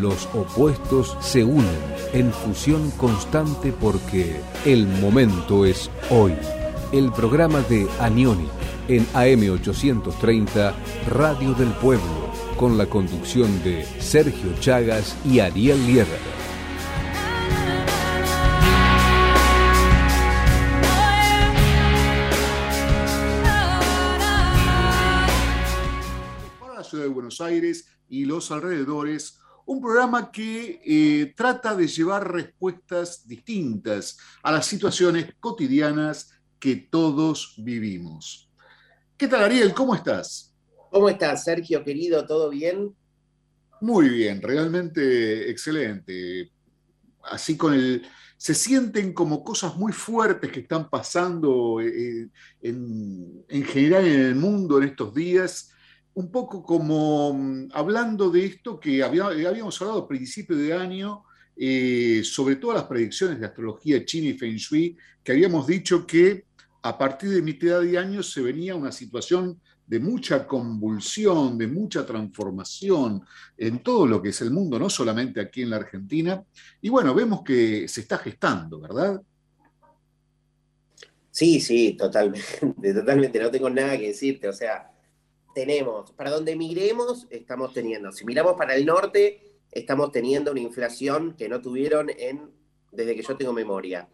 Los opuestos se unen en fusión constante porque el momento es hoy. El programa de Anioni en AM830 Radio del Pueblo con la conducción de Sergio Chagas y Ariel Guerra. Aires y los alrededores, un programa que eh, trata de llevar respuestas distintas a las situaciones cotidianas que todos vivimos. ¿Qué tal, Ariel? ¿Cómo estás? ¿Cómo estás, Sergio, querido? ¿Todo bien? Muy bien, realmente excelente. Así con el... Se sienten como cosas muy fuertes que están pasando eh, en, en general en el mundo en estos días un poco como mm, hablando de esto que habíamos hablado a principio de año, eh, sobre todas las predicciones de astrología china y feng shui, que habíamos dicho que a partir de mitad de año se venía una situación de mucha convulsión, de mucha transformación en todo lo que es el mundo, no solamente aquí en la Argentina. Y bueno, vemos que se está gestando, ¿verdad? Sí, sí, totalmente, totalmente, no tengo nada que decirte, o sea, tenemos, para donde miremos, estamos teniendo. Si miramos para el norte, estamos teniendo una inflación que no tuvieron en, desde que yo tengo memoria.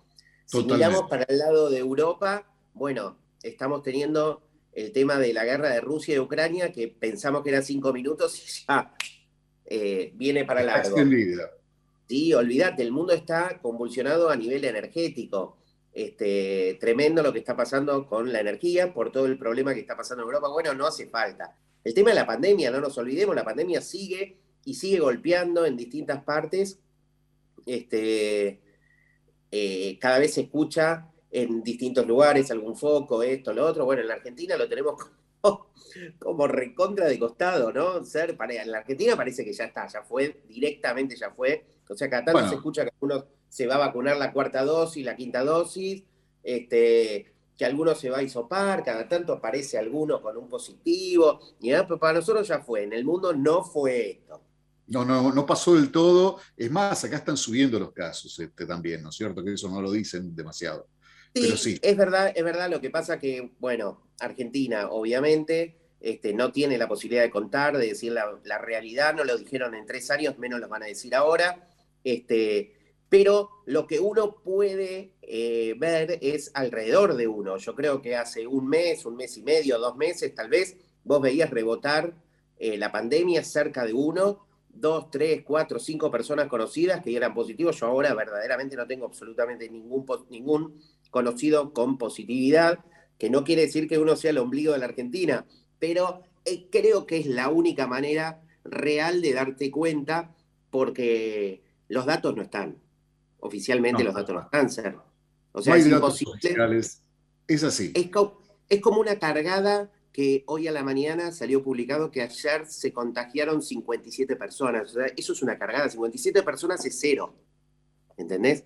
Si miramos para el lado de Europa, bueno, estamos teniendo el tema de la guerra de Rusia y Ucrania, que pensamos que eran cinco minutos y ya eh, viene para largo. Sí, olvídate, el mundo está convulsionado a nivel energético. Este, tremendo lo que está pasando con la energía por todo el problema que está pasando en Europa. Bueno, no hace falta. El tema de la pandemia, no nos olvidemos, la pandemia sigue y sigue golpeando en distintas partes. Este, eh, cada vez se escucha en distintos lugares algún foco, esto, lo otro. Bueno, en la Argentina lo tenemos como, recontra de costado, ¿no? Ser, en la Argentina parece que ya está, ya fue, directamente ya fue. O sea, cada tanto se escucha que algunos se va a vacunar la cuarta dosis, la quinta dosis, este, que alguno se va a isopar, cada tanto aparece alguno con un positivo, y pero para nosotros ya fue, en el mundo no fue esto. No, no, no pasó del todo. Es más, acá están subiendo los casos este, también, ¿no es cierto? Que eso no lo dicen demasiado. Sí, Pero sí. Es verdad, es verdad. Lo que pasa que, bueno, Argentina, obviamente, este, no tiene la posibilidad de contar, de decir la, la, realidad, no lo dijeron en tres años, menos lo van a decir ahora. Este, pero lo que uno puede eh, ver es alrededor de uno. Yo creo que hace un mes, un mes y medio, dos meses tal vez, vos veías rebotar eh, la pandemia cerca de uno, dos, tres, cuatro, cinco personas conocidas que eran positivos. Yo ahora verdaderamente no tengo absolutamente ningún, ningún conocido con positividad, que no quiere decir que uno sea el ombligo de la Argentina, pero eh, creo que es la única manera real de darte cuenta porque los datos no están oficialmente los datos no cáncer. O sea, es imposible. Es así. Es, como una cargada que hoy a la mañana salió publicado que ayer se contagiaron 57 personas. O sea, eso es una cargada. 57 personas es cero. ¿Entendés?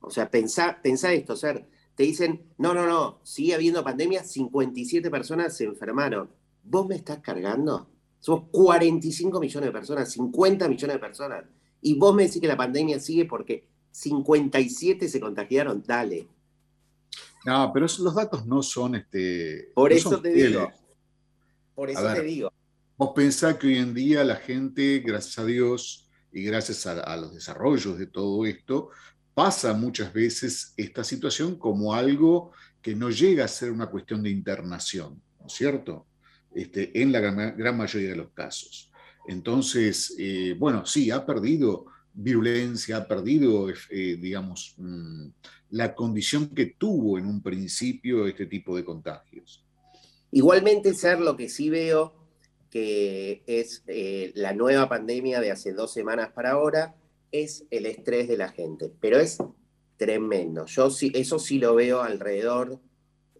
O sea, pensá, pensá esto. O sea, te dicen, no, no, no, sigue habiendo pandemia, 57 personas se enfermaron. ¿Vos me estás cargando? Somos 45 millones de personas, 50 millones de personas. Y vos me decís que la pandemia sigue porque 57 se contagiaron, dale. No, pero los datos no son este. Por eso te digo. Por eso te digo. Vos pensás que hoy en día la gente, gracias a Dios y gracias a, los desarrollos de todo esto, pasa muchas veces esta situación como algo que no llega a ser una cuestión de internación, ¿no es cierto? Este, en la gran, mayoría de los casos. Entonces, eh, bueno, sí, ha perdido virulencia, ha perdido, eh, digamos, mm, la condición que tuvo en un principio este tipo de contagios. Igualmente, ser lo que sí veo que es eh, la nueva pandemia de hace dos semanas para ahora, es el estrés de la gente, pero es tremendo. Yo sí, eso sí lo veo alrededor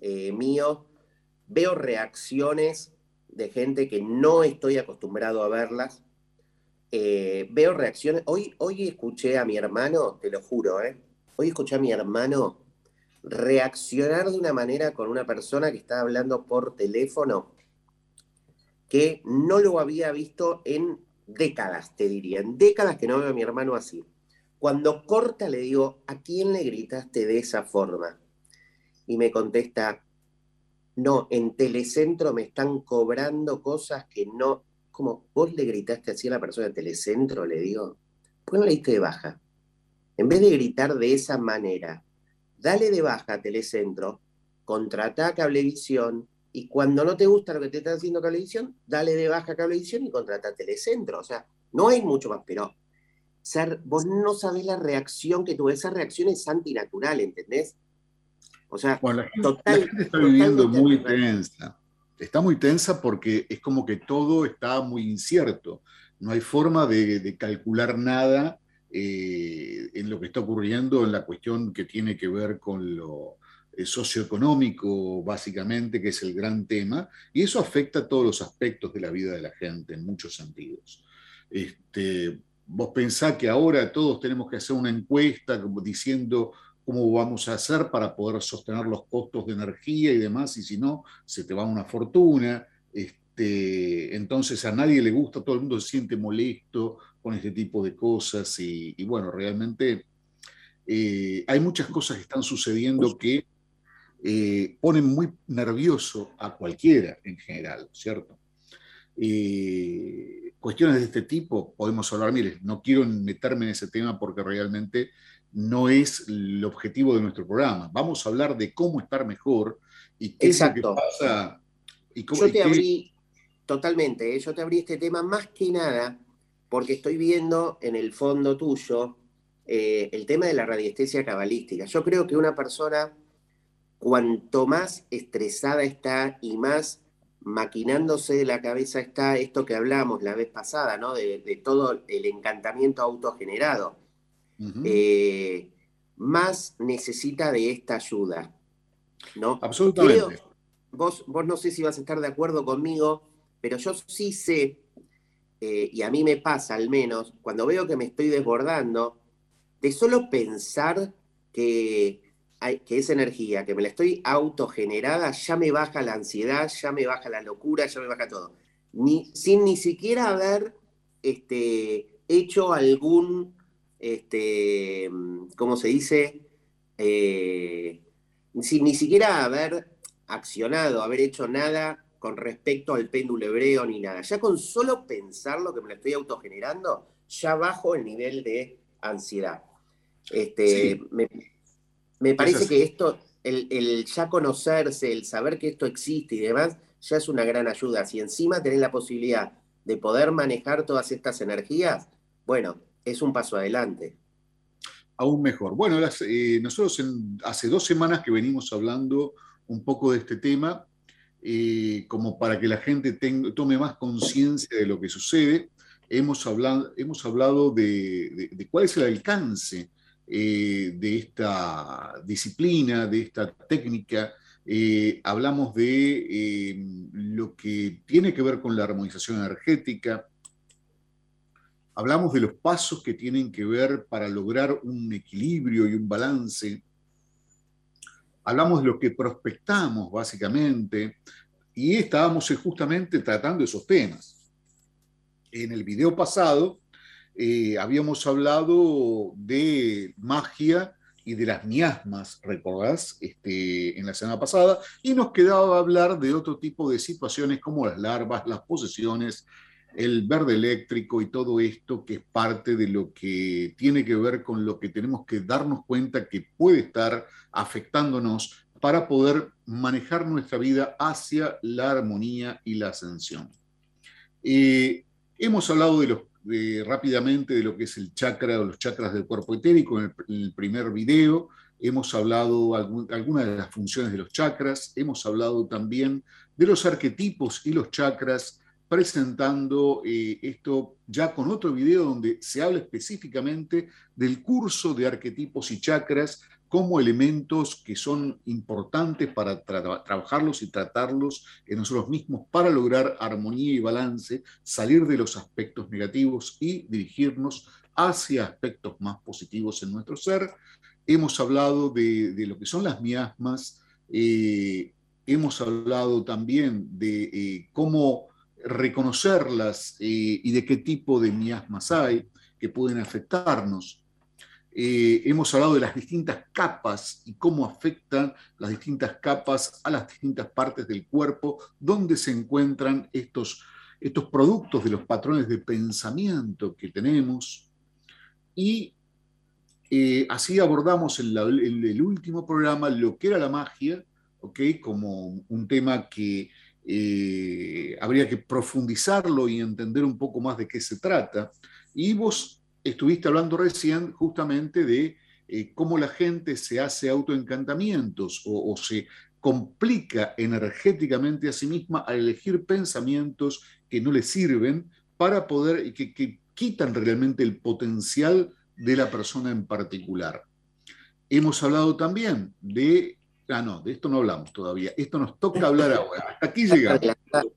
eh, mío. Veo reacciones de gente que no estoy acostumbrado a verlas. Eh, veo reacciones. Hoy, hoy escuché a mi hermano, te lo juro, ¿eh? Hoy escuché a mi hermano reaccionar de una manera con una persona que estaba hablando por teléfono que no lo había visto en décadas, te diría, en décadas que no veo a mi hermano así. Cuando corta le digo, ¿a quién le gritaste de esa forma? Y me contesta, no, en Telecentro me están cobrando cosas que no, como vos le gritaste así a la persona de Telecentro, le digo, ¿por qué no le diste de baja? En vez de gritar de esa manera, dale de baja a Telecentro, contrata a Cablevisión, y cuando no te gusta lo que te está haciendo Cablevisión, dale de baja a Cablevisión y contrata Telecentro. O sea, no hay mucho más, pero ser, vos no sabés la reacción que tuve. Esa reacción es antinatural, ¿entendés? O sea, la gente, está viviendo muy tensa. Está muy tensa porque es como que todo está muy incierto. No hay forma de, calcular nada eh, en lo que está ocurriendo en la cuestión que tiene que ver con lo, eh, socioeconómico, básicamente, que es el gran tema, y eso afecta a todos los aspectos de la vida de la gente en muchos sentidos. Este, vos pensás que ahora todos tenemos que hacer una encuesta diciendo cómo vamos a hacer para poder sostener los costos de energía y demás, y si no, se te va una fortuna. Este, entonces a nadie le gusta, todo el mundo se siente molesto con este tipo de cosas y, bueno, realmente eh, hay muchas cosas que están sucediendo que eh, ponen muy nervioso a cualquiera en general, ¿cierto? Eh, cuestiones de este tipo podemos hablar, mire, no quiero meterme en ese tema porque realmente no es el objetivo de nuestro programa. Vamos a hablar de cómo estar mejor y qué es lo que pasa. Y cómo, yo te abrí, totalmente, ¿eh? yo te abrí este tema más que nada porque estoy viendo en el fondo tuyo el tema de la radiestesia cabalística. Yo creo que una persona cuanto más estresada está y más maquinándose de la cabeza está esto que hablamos la vez pasada, ¿no? De, todo el encantamiento autogenerado. Eh, más necesita de esta ayuda, ¿no? Absolutamente. vos, vos no sé si vas a estar de acuerdo conmigo, pero yo sí sé, eh, y a mí me pasa al menos, cuando veo que me estoy desbordando, de solo pensar que que esa energía, que me la estoy autogenerada, ya me baja la ansiedad, ya me baja la locura, ya me baja todo. Ni, sin ni siquiera haber este, hecho algún, este, ¿cómo se dice? Eh, sin ni siquiera haber accionado, haber hecho nada con respecto al péndulo hebreo ni nada. Ya con solo pensar lo que me la estoy autogenerando, ya bajo el nivel de ansiedad. Este, me parece que esto, el, ya conocerse, el saber que esto existe y demás, ya es una gran ayuda. Si encima tenés la posibilidad de poder manejar todas estas energías, bueno, es un paso adelante. Aún mejor. Bueno, eh, nosotros hace dos semanas que venimos hablando un poco de este tema, eh, como para que la gente tome más conciencia de lo que sucede. Hemos hablado, hemos hablado de cuál es el alcance eh, de esta disciplina, de esta técnica. Hablamos de lo que tiene que ver con la armonización energética. Hablamos de los pasos que tienen que ver para lograr un equilibrio y un balance. Hablamos de lo que prospectamos, básicamente, y estábamos justamente tratando esos temas. En el video pasado eh, habíamos hablado de magia y de las miasmas, ¿recordás? Este, en la semana pasada, y nos quedaba hablar de otro tipo de situaciones como las larvas, las posesiones, el verde eléctrico y todo esto que es parte de lo que tiene que ver con lo que tenemos que darnos cuenta que puede estar afectándonos para poder manejar nuestra vida hacia la armonía y la ascensión. Eh, hemos hablado de los rápidamente de lo que es el chakra o los chakras del cuerpo etérico en el, primer video. Hemos hablado algunas de las funciones de los chakras, hemos hablado también de los arquetipos y los chakras presentando eh, esto ya con otro video donde se habla específicamente del curso de arquetipos y chakras como elementos que son importantes para trabajarlos y tratarlos en nosotros mismos para lograr armonía y balance, salir de los aspectos negativos y dirigirnos hacia aspectos más positivos en nuestro ser. Hemos hablado de, lo que son las miasmas, eh, hemos hablado también de eh, cómo reconocerlas eh, y de qué tipo de miasmas hay que pueden afectarnos. Eh, hemos hablado de las distintas capas y cómo afectan las distintas capas a las distintas partes del cuerpo, donde se encuentran estos, estos productos de los patrones de pensamiento que tenemos. Y eh, así abordamos en, el último programa lo que era la magia, como un tema que eh, habría que profundizarlo y entender un poco más de qué se trata. Y vos estuviste hablando recién justamente de eh, cómo la gente se hace autoencantamientos o, se complica energéticamente a sí misma al elegir pensamientos que no le sirven para poder y que quitan realmente el potencial de la persona en particular. Hemos hablado también de, ah no, de esto no hablamos todavía, esto nos toca hablar ahora, aquí llegamos.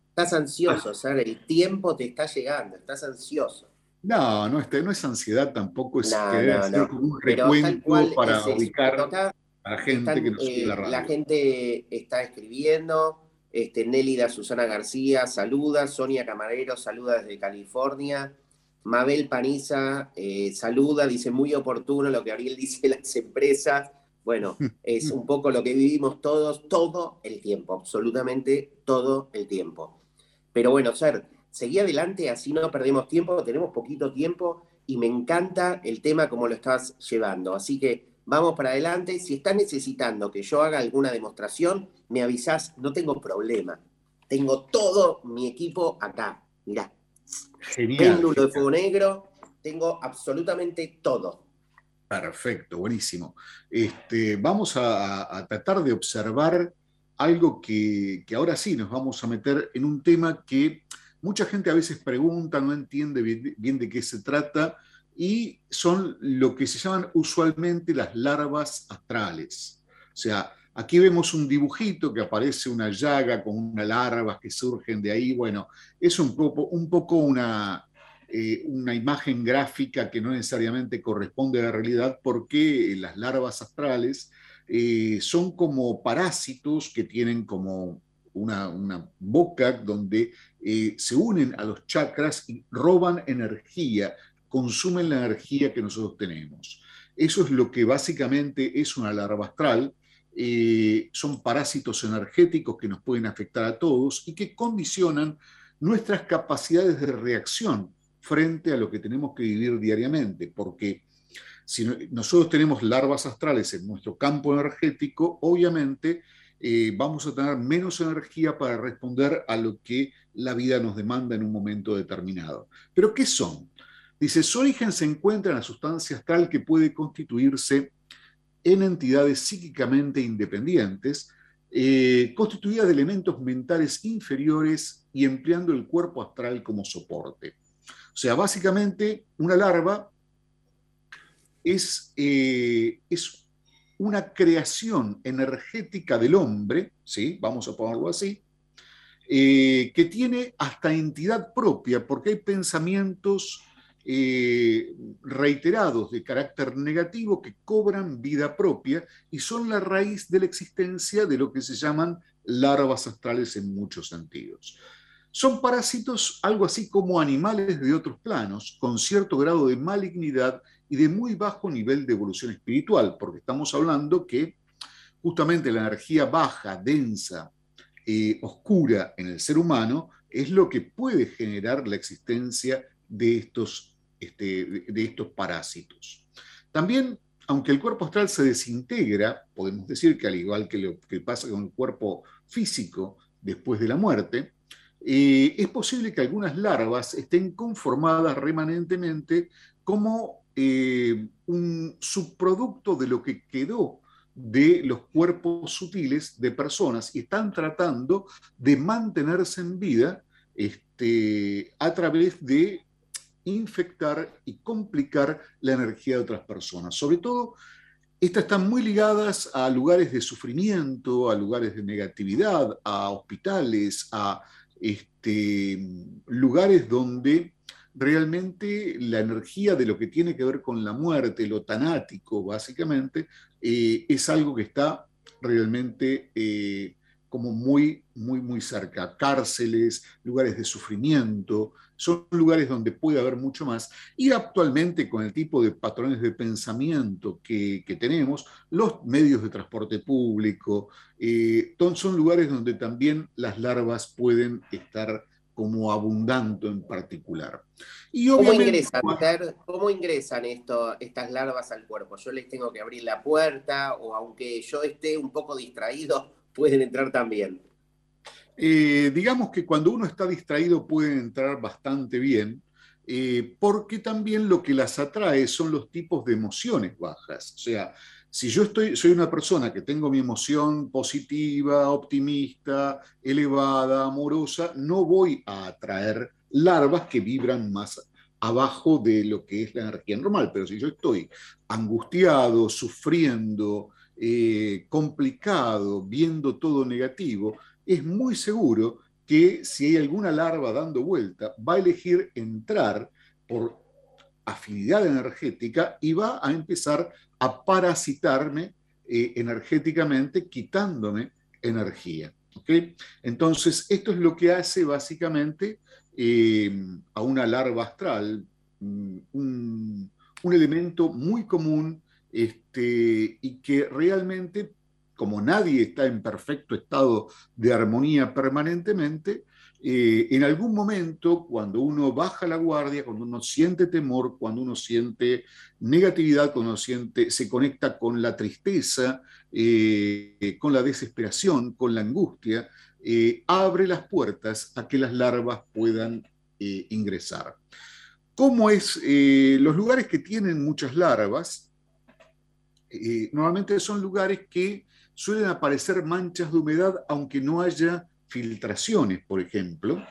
Estás ansioso, ¿sabes? El tiempo te está llegando, estás ansioso. No, no, este, no es ansiedad tampoco, es no, un recuento para ubicar a la gente que nos eh, la radio. La gente está escribiendo, este, Nélida Susana García saluda, Sonia Camarero saluda desde California, Mabel Paniza eh, saluda, dice muy oportuno lo que Ariel dice de las empresas. Bueno, es un poco lo que vivimos todos, todo el tiempo, absolutamente todo el tiempo. Pero bueno, Ser, seguí adelante, así no perdemos tiempo, tenemos poquito tiempo y me encanta el tema como lo estás llevando. Así que vamos para adelante. Si estás necesitando que yo haga alguna demostración, me avisás, no tengo problema. Tengo todo mi equipo acá. Mirá. Genial. Péndulo de fuego negro, tengo absolutamente todo. Perfecto, buenísimo. Este, vamos a, tratar de observar algo que, que ahora sí nos vamos a meter en un tema que Mucha gente a veces pregunta, no entiende bien, de qué se trata y son lo que se llaman usualmente las larvas astrales. O sea, aquí vemos un dibujito que aparece una llaga con unas larvas que surgen de ahí. Bueno, es un poco, un poco una, eh, una imagen gráfica que no necesariamente corresponde a la realidad porque las larvas astrales eh, son como parásitos que tienen como una, boca donde eh, se unen a los chakras y roban energía, consumen la energía que nosotros tenemos. Eso es lo que básicamente es una larva astral. Eh, son parásitos energéticos que nos pueden afectar a todos y que condicionan nuestras capacidades de reacción frente a lo que tenemos que vivir diariamente, porque si nosotros tenemos larvas astrales en nuestro campo energético, obviamente eh, vamos a tener menos energía para responder a lo que la vida nos demanda en un momento determinado. ¿Pero qué son? Dice, su origen se encuentra en la sustancia astral que puede constituirse en entidades psíquicamente independientes, eh, constituidas de elementos mentales inferiores y empleando el cuerpo astral como soporte. O sea, básicamente una larva es, eh, es una creación energética del hombre, ¿sí? vamos a ponerlo así, eh, que tiene hasta entidad propia, porque hay pensamientos eh, reiterados de carácter negativo que cobran vida propia y son la raíz de la existencia de lo que se llaman larvas astrales en muchos sentidos. Son parásitos algo así como animales de otros planos, con cierto grado de malignidad y de muy bajo nivel de evolución espiritual, porque estamos hablando que justamente la energía baja, densa, eh, oscura en el ser humano es lo que puede generar la existencia de estos, este, de estos parásitos. También, aunque el cuerpo astral se desintegra, podemos decir que al igual que lo que pasa con el cuerpo físico después de la muerte, eh, es posible que algunas larvas estén conformadas remanentemente como eh, un subproducto de lo que quedó de los cuerpos sutiles de personas y están tratando de mantenerse en vida este, a través de infectar y complicar la energía de otras personas. Sobre todo, estas están muy ligadas a lugares de sufrimiento, a lugares de negatividad, a hospitales, a este, lugares donde realmente la energía de lo que tiene que ver con la muerte, lo tanático básicamente, eh, es algo que está realmente eh, como muy, muy, muy cerca. Cárceles, lugares de sufrimiento, son lugares donde puede haber mucho más. Y actualmente, con el tipo de patrones de pensamiento que, tenemos, los medios de transporte público, eh, son lugares donde también las larvas pueden estar como abundando en particular. Y ¿Cómo ingresan, ¿Cómo ingresan esto, estas larvas al cuerpo? ¿Yo les tengo que abrir la puerta o aunque yo esté un poco distraído, pueden entrar también? Eh, digamos que cuando uno está distraído pueden entrar bastante bien, eh, porque también lo que las atrae son los tipos de emociones bajas. O sea, si yo estoy, soy una persona que tengo mi emoción positiva, optimista, elevada, amorosa, no voy a atraer larvas que vibran más abajo de lo que es la energía normal. Pero si yo estoy angustiado, sufriendo, eh, complicado, viendo todo negativo, es muy seguro que si hay alguna larva dando vuelta, va a elegir entrar por afinidad energética y va a empezar a parasitarme eh, energéticamente, quitándome energía. Entonces, esto es lo que hace básicamente eh, a una larva astral, mm, un, un elemento muy común este, y que realmente, como nadie está en perfecto estado de armonía permanentemente, eh, en algún momento, cuando uno baja la guardia, cuando uno siente temor, cuando uno siente negatividad, cuando uno siente, se conecta con la tristeza, eh, con la desesperación, con la angustia, eh, abre las puertas a que las larvas puedan ingresar. ¿Cómo es? los lugares que tienen muchas larvas normalmente son lugares que suelen aparecer manchas de humedad aunque no haya filtraciones, por ejemplo,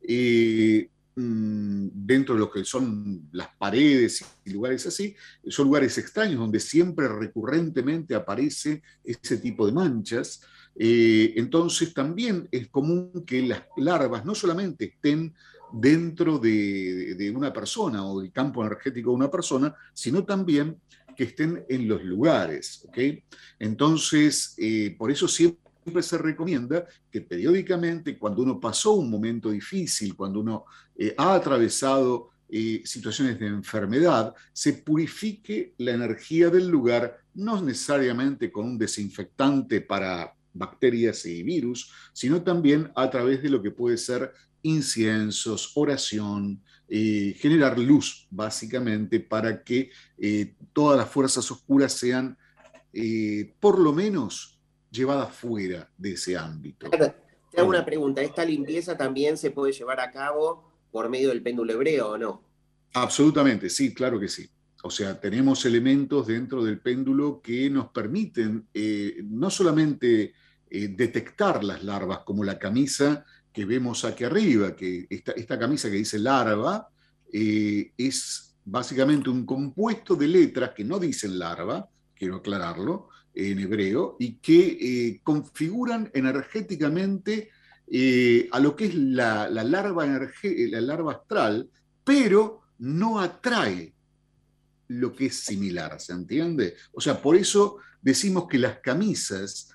eh, mm, dentro de lo que son las paredes y lugares así, son lugares extraños donde siempre recurrentemente aparece ese tipo de manchas. Eh, entonces también es común que las larvas no solamente estén dentro de, de, una persona o del campo energético de una persona, sino también que estén en los lugares. Entonces, eh, por eso siempre se recomienda que periódicamente, cuando uno pasó un momento difícil, cuando uno eh, ha atravesado eh, situaciones de enfermedad, se purifique la energía del lugar, no necesariamente con un desinfectante para bacterias y virus, sino también a través de lo que puede ser inciensos, oración, eh, generar luz, básicamente, para que eh, todas las fuerzas oscuras sean, eh, por lo menos, llevadas fuera de ese ámbito. Te hago una pregunta, ¿esta limpieza también se puede llevar a cabo por medio del péndulo hebreo o no? Absolutamente, sí, claro que sí. O sea, tenemos elementos dentro del péndulo que nos permiten no solamente detectar las larvas como la camisa que vemos aquí arriba, que esta, esta camisa que dice larva, eh, es básicamente un compuesto de letras que no dicen larva, quiero aclararlo, en hebreo, y que eh, configuran energéticamente eh, a lo que es la, la, larva la larva astral, pero no atrae lo que es similar, ¿se entiende? O sea, por eso decimos que las camisas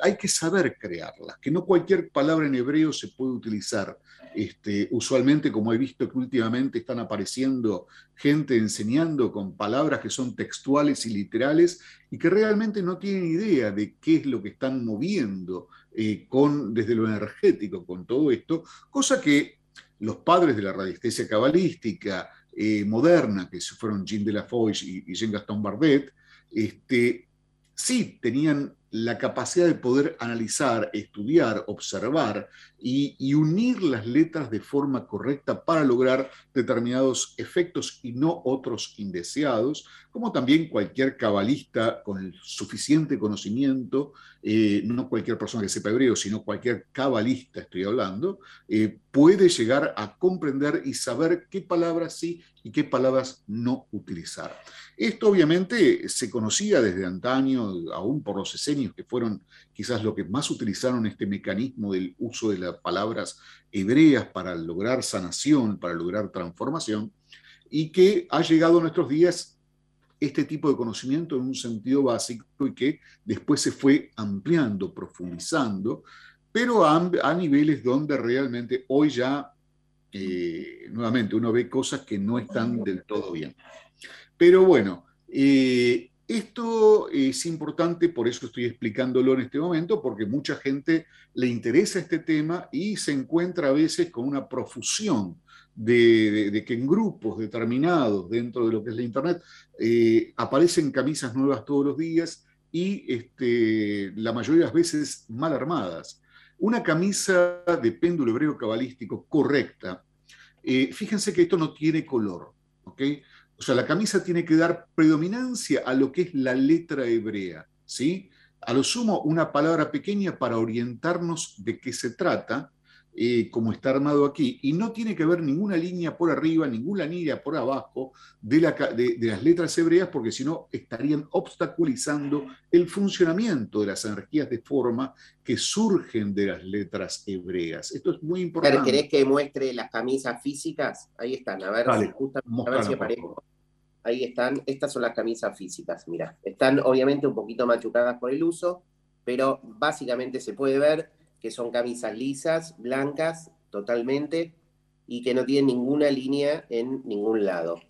hay que saber crearlas, que no cualquier palabra en hebreo se puede utilizar. Este, usualmente, como he visto que últimamente están apareciendo gente enseñando con palabras que son textuales y literales y que realmente no tienen idea de qué es lo que están moviendo eh, con, desde lo energético con todo esto, cosa que los padres de la radiestesia cabalística eh, moderna, que fueron Jean de la y Jean Gaston Bardet, este, sí tenían la capacidad de poder analizar, estudiar, observar y, unir las letras de forma correcta para lograr determinados efectos y no otros indeseados, como también cualquier cabalista con suficiente conocimiento, eh, no cualquier persona que sepa hebreo, sino cualquier cabalista, estoy hablando, eh, puede llegar a comprender y saber qué palabras sí y qué palabras no utilizar. Esto obviamente se conocía desde antaño, aún por los esenios, que fueron quizás lo que más utilizaron este mecanismo del uso de las palabras hebreas para lograr sanación, para lograr transformación, y que ha llegado a nuestros días este tipo de conocimiento en un sentido básico y que después se fue ampliando, profundizando, pero a, niveles donde realmente hoy ya, eh, nuevamente, uno ve cosas que no están del todo bien. Pero bueno, eh, esto es importante, por eso estoy explicándolo en este momento, porque mucha gente le interesa este tema y se encuentra a veces con una profusión de, que en grupos determinados dentro de lo que es la Internet eh, aparecen camisas nuevas todos los días y este, la mayoría de las veces mal armadas. Una camisa de péndulo hebreo cabalístico correcta, eh, fíjense que esto no tiene color, ¿ok? O sea, la camisa tiene que dar predominancia a lo que es la letra hebrea, ¿sí? A lo sumo, una palabra pequeña para orientarnos de qué se trata, eh, como está armado aquí, y no tiene que haber ninguna línea por arriba, ninguna línea por abajo de, las letras hebreas, porque si no estarían obstaculizando el funcionamiento de las energías de forma que surgen de las letras hebreas. Esto es muy importante. ¿Querés que muestre las camisas físicas? Ahí están, a ver, si, aparezco. Ahí están, estas son las camisas físicas, mira, están obviamente un poquito machucadas por el uso, pero básicamente se puede ver que son camisas lisas, blancas, totalmente, y que no tienen ninguna línea en ningún lado.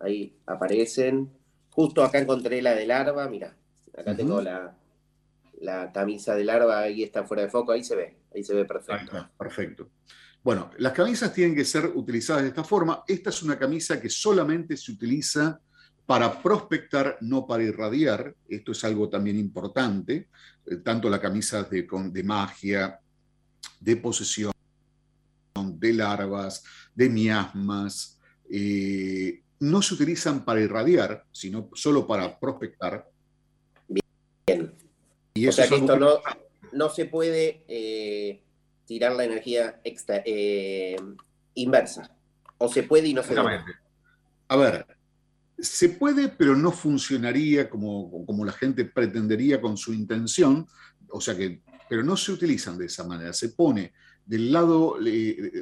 Ahí aparecen. Justo acá encontré la de larva, mira, acá tengo la, la camisa de larva, ahí está fuera de foco, ahí se ve, ahí se ve perfecto. perfecto. Bueno, las camisas tienen que ser utilizadas de esta forma. Esta es una camisa que solamente se utiliza para prospectar, no para irradiar. Esto es algo también importante. Eh, tanto la camisa de, de magia, de posesión, de larvas, de miasmas, eh, no se utilizan para irradiar, sino solo para prospectar. Bien. Y o sea que esto no, no, se puede eh, tirar la energía extra, inversa. O se puede y no se puede. A ver, se puede, pero no funcionaría como, como la gente pretendería con su intención, o sea que, pero no se utilizan de esa manera. Se pone del lado,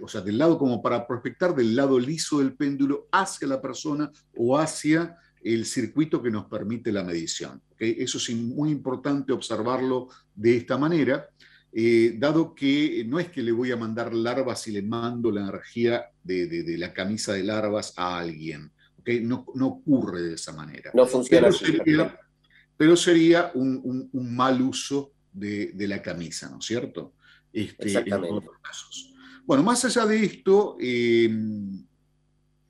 o sea, del lado como para prospectar, del lado liso del péndulo hacia la persona o hacia el circuito que nos permite la medición. Eso es muy importante observarlo de esta manera, eh, dado que no es que le voy a mandar larvas y le mando la energía de la camisa de larvas a alguien no, ocurre de esa manera. No funciona. Pero sería, un, mal uso de, la camisa, ¿no es cierto? Este, Exactamente. Bueno, más allá de esto, eh,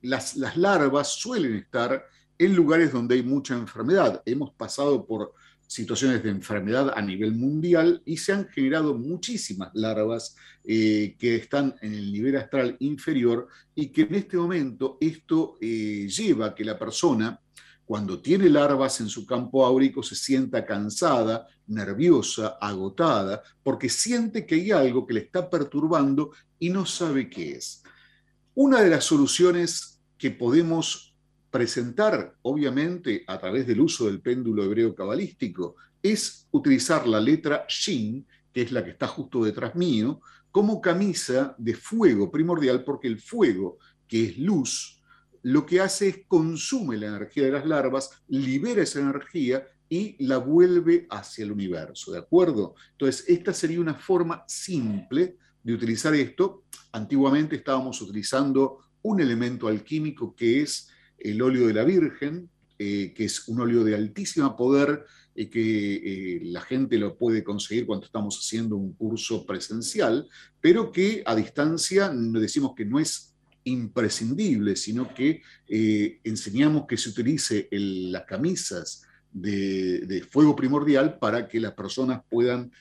las, las larvas suelen estar en lugares donde hay mucha enfermedad. Hemos pasado por situaciones de enfermedad a nivel mundial y se han generado muchísimas larvas eh, que están en el nivel astral inferior y que en este momento esto eh, lleva a que la persona, cuando tiene larvas en su campo áurico, se sienta cansada, nerviosa, agotada, porque siente que hay algo que le está perturbando y no sabe qué es. Una de las soluciones que podemos presentar, obviamente, a través del uso del péndulo hebreo cabalístico, es utilizar la letra Shin, que es la que está justo detrás mío, como camisa de fuego primordial, porque el fuego, que es luz, lo que hace es consume la energía de las larvas, libera esa energía y la vuelve hacia el universo, ¿de acuerdo? Entonces, esta sería una forma simple de utilizar esto. Antiguamente estábamos utilizando un elemento alquímico que es el óleo de la Virgen, eh, que es un óleo de altísimo poder, eh, que eh, la gente lo puede conseguir cuando estamos haciendo un curso presencial, pero que a distancia decimos que no es imprescindible, sino que enseñamos que se utilice las camisas de, fuego primordial para que las personas puedan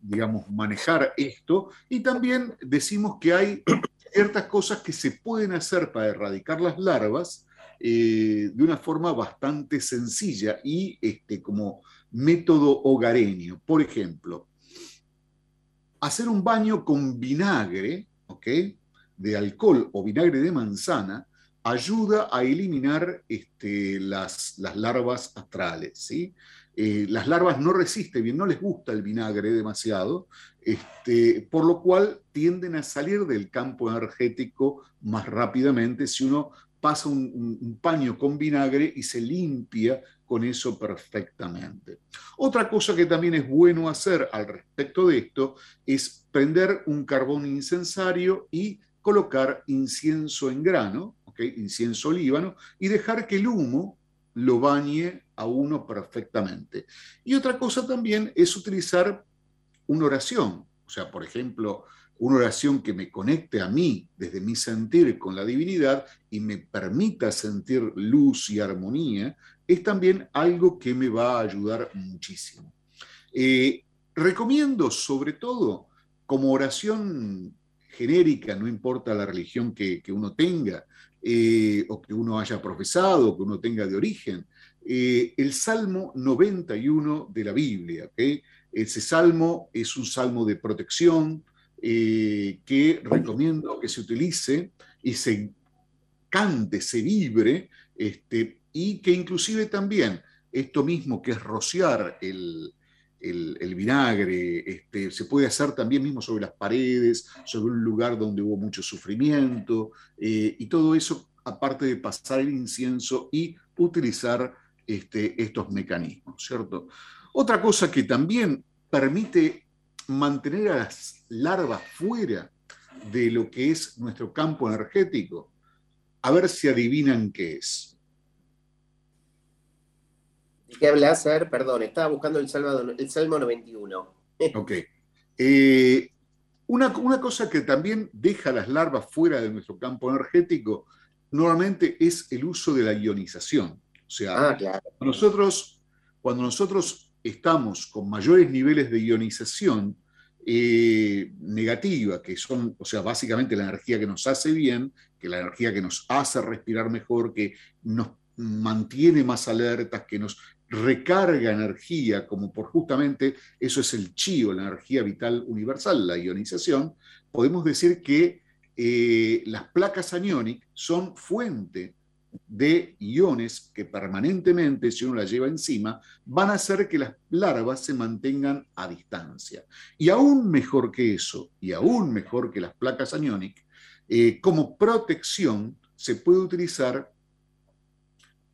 digamos, manejar esto. Y también decimos que hay ciertas cosas que se pueden hacer para erradicar las larvas eh, de una forma bastante sencilla y este, como método hogareño. Por ejemplo, hacer un baño con vinagre. De alcohol o vinagre de manzana ayuda a eliminar este, las, las, larvas astrales, ¿sí? Eh, las larvas no resisten bien, no les gusta el vinagre demasiado, este, por lo cual tienden a salir del campo energético más rápidamente si uno pasa un, paño con vinagre y se limpia con eso perfectamente. Otra cosa que también es bueno hacer al respecto de esto es prender un carbón incensario y colocar incienso en grano, incienso líbano, y dejar que el humo lo bañe a uno perfectamente. Y otra cosa también es utilizar una oración, o sea, por ejemplo, una oración que me conecte a mí desde mi sentir con la divinidad y me permita sentir luz y armonía, es también algo que me va a ayudar muchísimo. Eh, recomiendo sobre todo como oración genérica, no importa la religión que, uno tenga, eh, o que uno haya profesado, que uno tenga de origen, eh, el Salmo 91 de la Biblia. Ese salmo es un salmo de protección eh, que recomiendo que se utilice y se cante, se vibre, este, y que inclusive también esto mismo que es rociar el, el, vinagre, este, se puede hacer también mismo sobre las paredes, sobre un lugar donde hubo mucho sufrimiento, eh, y todo eso aparte de pasar el incienso y utilizar este, estos mecanismos, ¿cierto? Otra cosa que también permite mantener a las larvas fuera de lo que es nuestro campo energético, a ver si adivinan qué es. ¿De qué ver, perdón, estaba buscando el Salmo, el Salmo 91. Ok. Eh, una, una, cosa que también deja las larvas fuera de nuestro campo energético normalmente es el uso de la ionización. O sea, ah, nosotros, cuando nosotros estamos con mayores niveles de ionización eh, negativa, que son, o sea, básicamente la energía que nos hace bien, que la energía que nos hace respirar mejor, que nos mantiene más alertas, que nos recarga energía, como por justamente eso es el chío, la energía vital universal, la ionización, podemos decir que eh, las placas aniónicas son fuente de iones que permanentemente, si uno las lleva encima, van a hacer que las larvas se mantengan a distancia. Y aún mejor que eso, y aún mejor que las placas aniónicas, eh, como protección se puede utilizar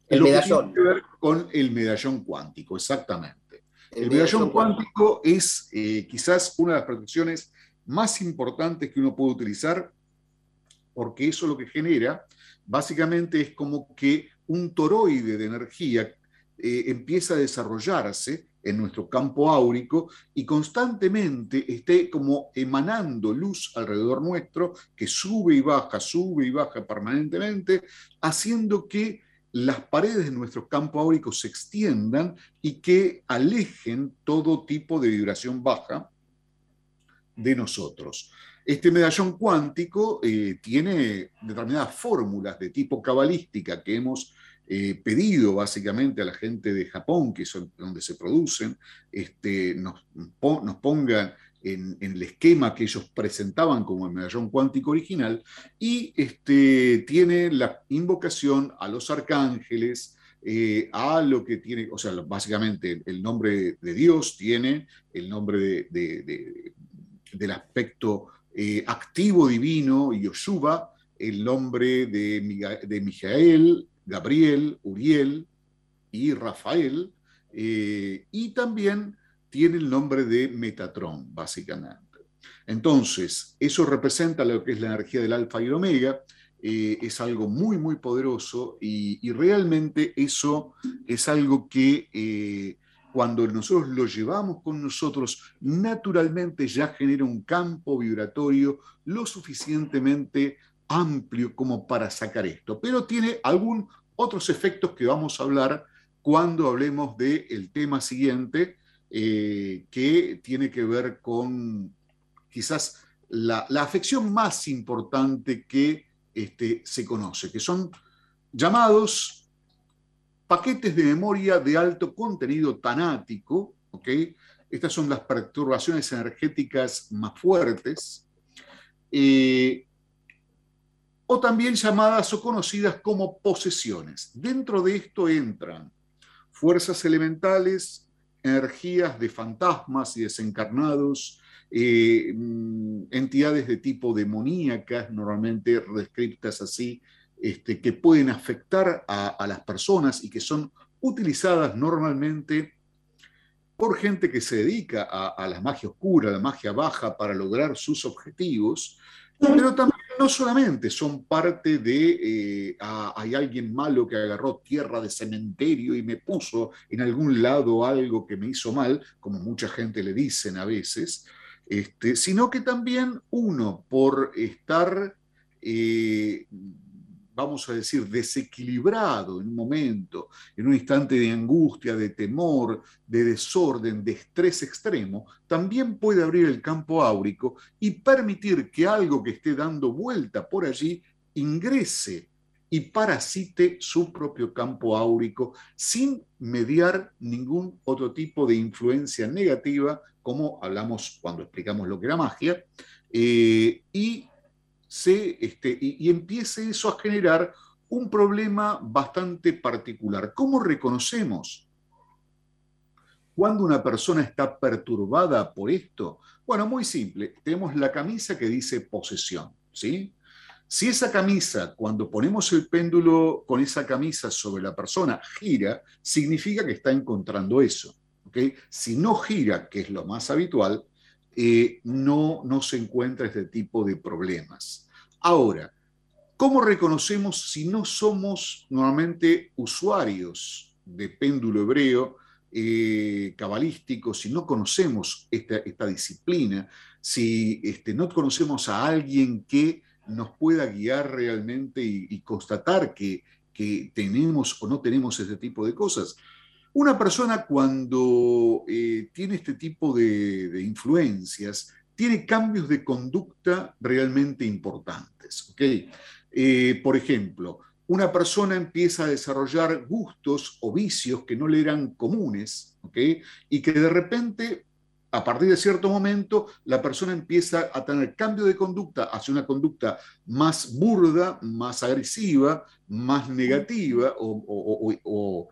el medallón. Que ver con el medallón cuántico, exactamente. El, medallón, cuántico, es eh, quizás una de las protecciones más importantes que uno puede utilizar, porque eso lo que genera básicamente es como que un toroide de energía eh, empieza a desarrollarse en nuestro campo áurico y constantemente esté como emanando luz alrededor nuestro que sube y baja, sube y baja permanentemente, haciendo que las paredes de nuestro campo áurico se extiendan y que alejen todo tipo de vibración baja de nosotros. Este medallón cuántico eh, tiene determinadas fórmulas de tipo cabalística que hemos eh, pedido básicamente a la gente de Japón, que es donde se producen, este, nos, nos pongan en, el esquema que ellos presentaban como el medallón cuántico original, y este, tiene la invocación a los arcángeles, eh, a lo que tiene, o sea, básicamente el nombre de Dios tiene el nombre del aspecto eh, activo divino, Yoshua, el nombre de, de Mijael, Gabriel, Uriel y Rafael, eh, y también tiene el nombre de Metatron, básicamente. Entonces, eso representa lo que es la energía del alfa y el omega, eh, es algo muy, muy poderoso y, realmente eso es algo que cuando nosotros lo llevamos con nosotros, naturalmente ya genera un campo vibratorio lo suficientemente amplio como para sacar esto. Pero tiene algunos otros efectos que vamos a hablar cuando hablemos del tema siguiente, eh, que tiene que ver con quizás la, afección más importante que este, se conoce, que son llamados paquetes de memoria de alto contenido tanático, ¿ok? Estas son las perturbaciones energéticas más fuertes, eh, o también llamadas o conocidas como posesiones. Dentro de esto entran fuerzas elementales, energías de fantasmas y desencarnados, eh, mm, entidades de tipo demoníacas, normalmente descritas así, este, que pueden afectar a, las personas y que son utilizadas normalmente por gente que se dedica a, la magia oscura, a la magia baja para lograr sus objetivos, pero también no solamente son parte de, eh, hay alguien malo que agarró tierra de cementerio y me puso en algún lado algo que me hizo mal, como mucha gente le dicen a veces, este, sino que también uno, por estar, eh, vamos a decir, desequilibrado en un momento, en un instante de angustia, de temor, de desorden, de estrés extremo, también puede abrir el campo áurico y permitir que algo que esté dando vuelta por allí ingrese y parasite su propio campo áurico sin mediar ningún otro tipo de influencia negativa como hablamos cuando explicamos lo que era magia, eh, y, este, y, empiece eso a generar un problema bastante particular. ¿Cómo reconocemos cuando una persona está perturbada por esto? Bueno, muy simple. Tenemos la camisa que dice posesión, ¿sí? Si esa camisa, cuando ponemos el péndulo con esa camisa sobre la persona, gira, significa que está encontrando eso. Si no gira, que es lo más habitual, eh, no, se encuentra este tipo de problemas. Ahora, ¿cómo reconocemos si no somos normalmente usuarios de péndulo hebreo eh, cabalístico, si no conocemos esta, disciplina, si este, no conocemos a alguien que nos pueda guiar realmente y, constatar que, tenemos o no tenemos ese tipo de cosas? Una persona cuando eh, tiene este tipo de, influencias, tiene cambios de conducta realmente importantes. Eh, por ejemplo, una persona empieza a desarrollar gustos o vicios que no le eran comunes, y que de repente, a partir de cierto momento, la persona empieza a tener cambio de conducta hacia una conducta más burda, más agresiva, más negativa o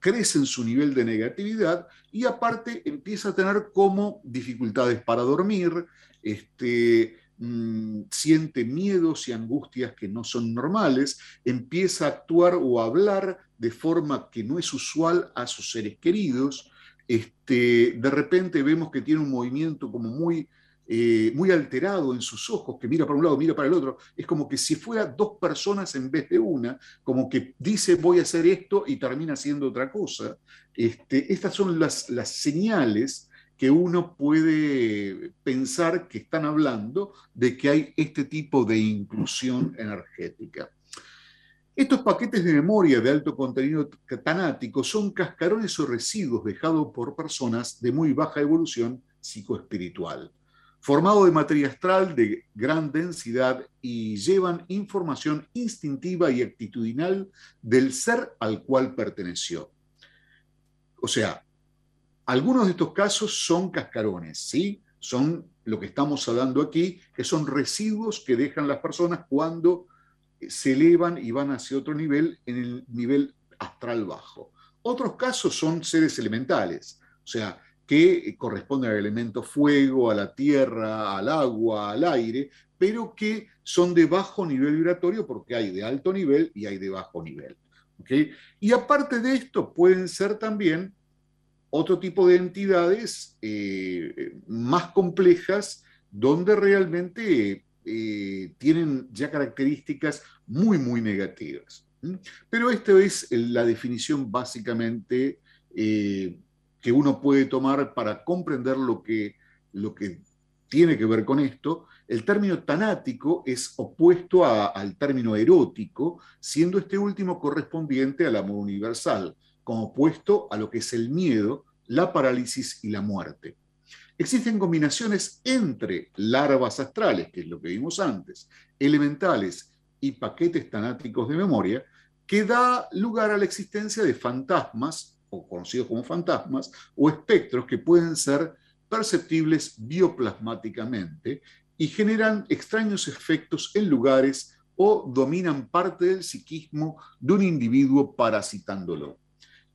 crece en su nivel de negatividad y aparte empieza a tener como dificultades para dormir, este, mm, siente miedos y angustias que no son normales, empieza a actuar o a hablar de forma que no es usual a sus seres queridos, este, de repente vemos que tiene un movimiento como muy eh, muy alterado en sus ojos, que mira para un lado, mira para el otro. Es como que si fuera dos personas en vez de una, como que dice voy a hacer esto y termina haciendo otra cosa. Este, estas son las, las señales que uno puede pensar que están hablando de que hay este tipo de inclusión energética. Estos paquetes de memoria de alto contenido tanático son cascarones o residuos dejados por personas de muy baja evolución psicoespiritual formado de materia astral de gran densidad y llevan información instintiva y actitudinal del ser al cual perteneció. O sea, algunos de estos casos son cascarones, ¿sí? Son lo que estamos hablando aquí, que son residuos que dejan las personas cuando se elevan y van hacia otro nivel, en el nivel astral bajo. Otros casos son seres elementales, o sea, que corresponden al elemento fuego, a la tierra, al agua, al aire, pero que son de bajo nivel vibratorio porque hay de alto nivel y hay de bajo nivel. Y aparte de esto, pueden ser también otro tipo de entidades eh, más complejas donde realmente eh, tienen ya características muy, muy negativas. Pero esta es la definición básicamente eh, que uno puede tomar para comprender lo que, lo que tiene que ver con esto, el término tanático es opuesto al término erótico, siendo este último correspondiente al amor universal, como opuesto a lo que es el miedo, la parálisis y la muerte. Existen combinaciones entre larvas astrales, que es lo que vimos antes, elementales y paquetes tanáticos de memoria, que da lugar a la existencia de fantasmas, o conocidos como fantasmas, o espectros que pueden ser perceptibles bioplasmáticamente y generan extraños efectos en lugares o dominan parte del psiquismo de un individuo parasitándolo.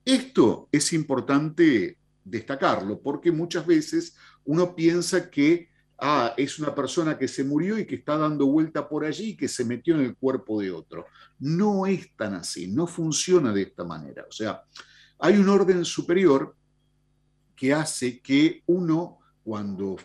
Esto es importante destacarlo porque muchas veces uno piensa que ah, es una persona que se murió y que está dando vuelta por allí y que se metió en el cuerpo de otro. No es tan así, no funciona de esta manera. O sea, hay un orden superior que hace que uno, cuando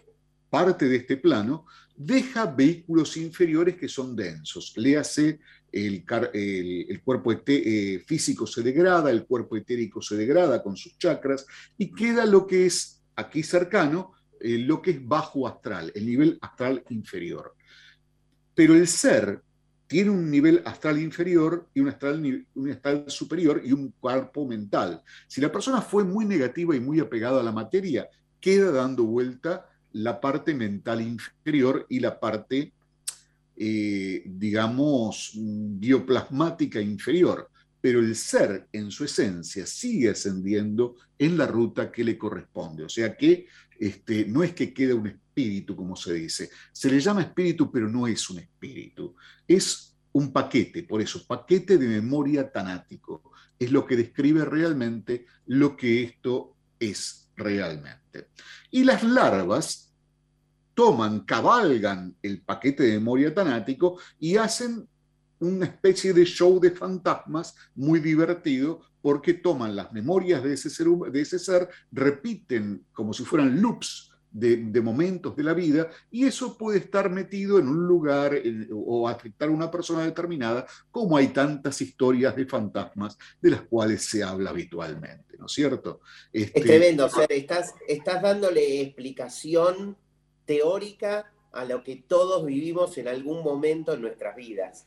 parte de este plano, deja vehículos inferiores que son densos. Le hace el, el, cuerpo eh, físico se degrada, el cuerpo etérico se degrada con sus chakras y queda lo que es aquí cercano, eh, lo que es bajo astral, el nivel astral inferior. Pero el ser tiene un nivel astral inferior y un astral, superior y un cuerpo mental. Si la persona fue muy negativa y muy apegada a la materia, queda dando vuelta la parte mental inferior y la parte, eh, digamos, bioplasmática inferior. Pero el ser en su esencia sigue ascendiendo en la ruta que le corresponde. O sea que este, no es que quede un espíritu, como se dice. Se le llama espíritu, pero no es un espíritu. Es un paquete, por eso, paquete de memoria tanático. Es lo que describe realmente lo que esto es realmente. Y las larvas toman, cabalgan el paquete de memoria tanático y hacen una especie de show de fantasmas muy divertido porque toman las memorias de ese ser, de ese ser repiten como si fueran loops de, momentos de la vida y eso puede estar metido en un lugar o afectar a una persona determinada, como hay tantas historias de fantasmas de las cuales se habla habitualmente, ¿no es cierto? Este, es tremendo, o sea, estás, estás dándole explicación teórica a lo que todos vivimos en algún momento en nuestras vidas.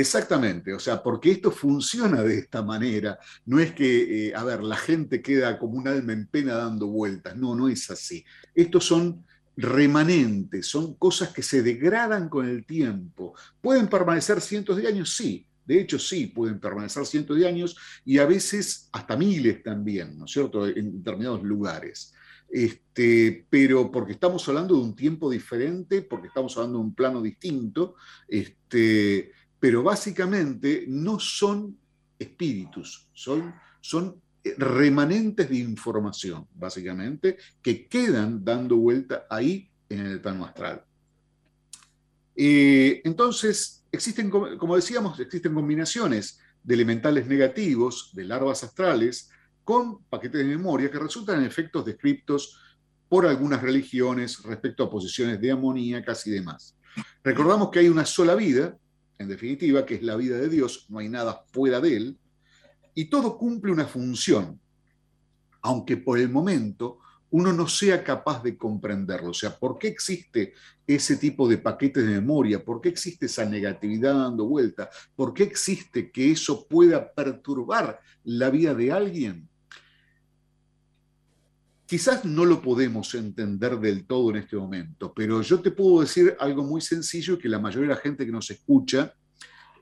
Exactamente, o sea, porque esto funciona de esta manera. No es que, eh, a ver, la gente queda como un alma en pena dando vueltas. No, no es así. Estos son remanentes, son cosas que se degradan con el tiempo. ¿Pueden permanecer cientos de años? Sí. De hecho, sí, pueden permanecer cientos de años y a veces hasta miles también, ¿no es cierto?, en determinados lugares. Este, pero porque estamos hablando de un tiempo diferente, porque estamos hablando de un plano distinto, este, pero básicamente no son espíritus, son, son remanentes de información, básicamente, que quedan dando vuelta ahí en el plano astral. Eh, entonces, existen, como decíamos, existen combinaciones de elementales negativos, de larvas astrales, con paquetes de memoria que resultan en efectos descriptos por algunas religiones respecto a posiciones de amoníacas y demás. Recordamos que hay una sola vida, en definitiva, que es la vida de Dios, no hay nada fuera de él, y todo cumple una función, aunque por el momento uno no sea capaz de comprenderlo. O sea, ¿por qué existe ese tipo de paquetes de memoria? ¿Por qué existe esa negatividad dando vuelta? ¿Por qué existe que eso pueda perturbar la vida de alguien? Quizás no lo podemos entender del todo en este momento, pero yo te puedo decir algo muy sencillo que la mayoría de la gente que nos escucha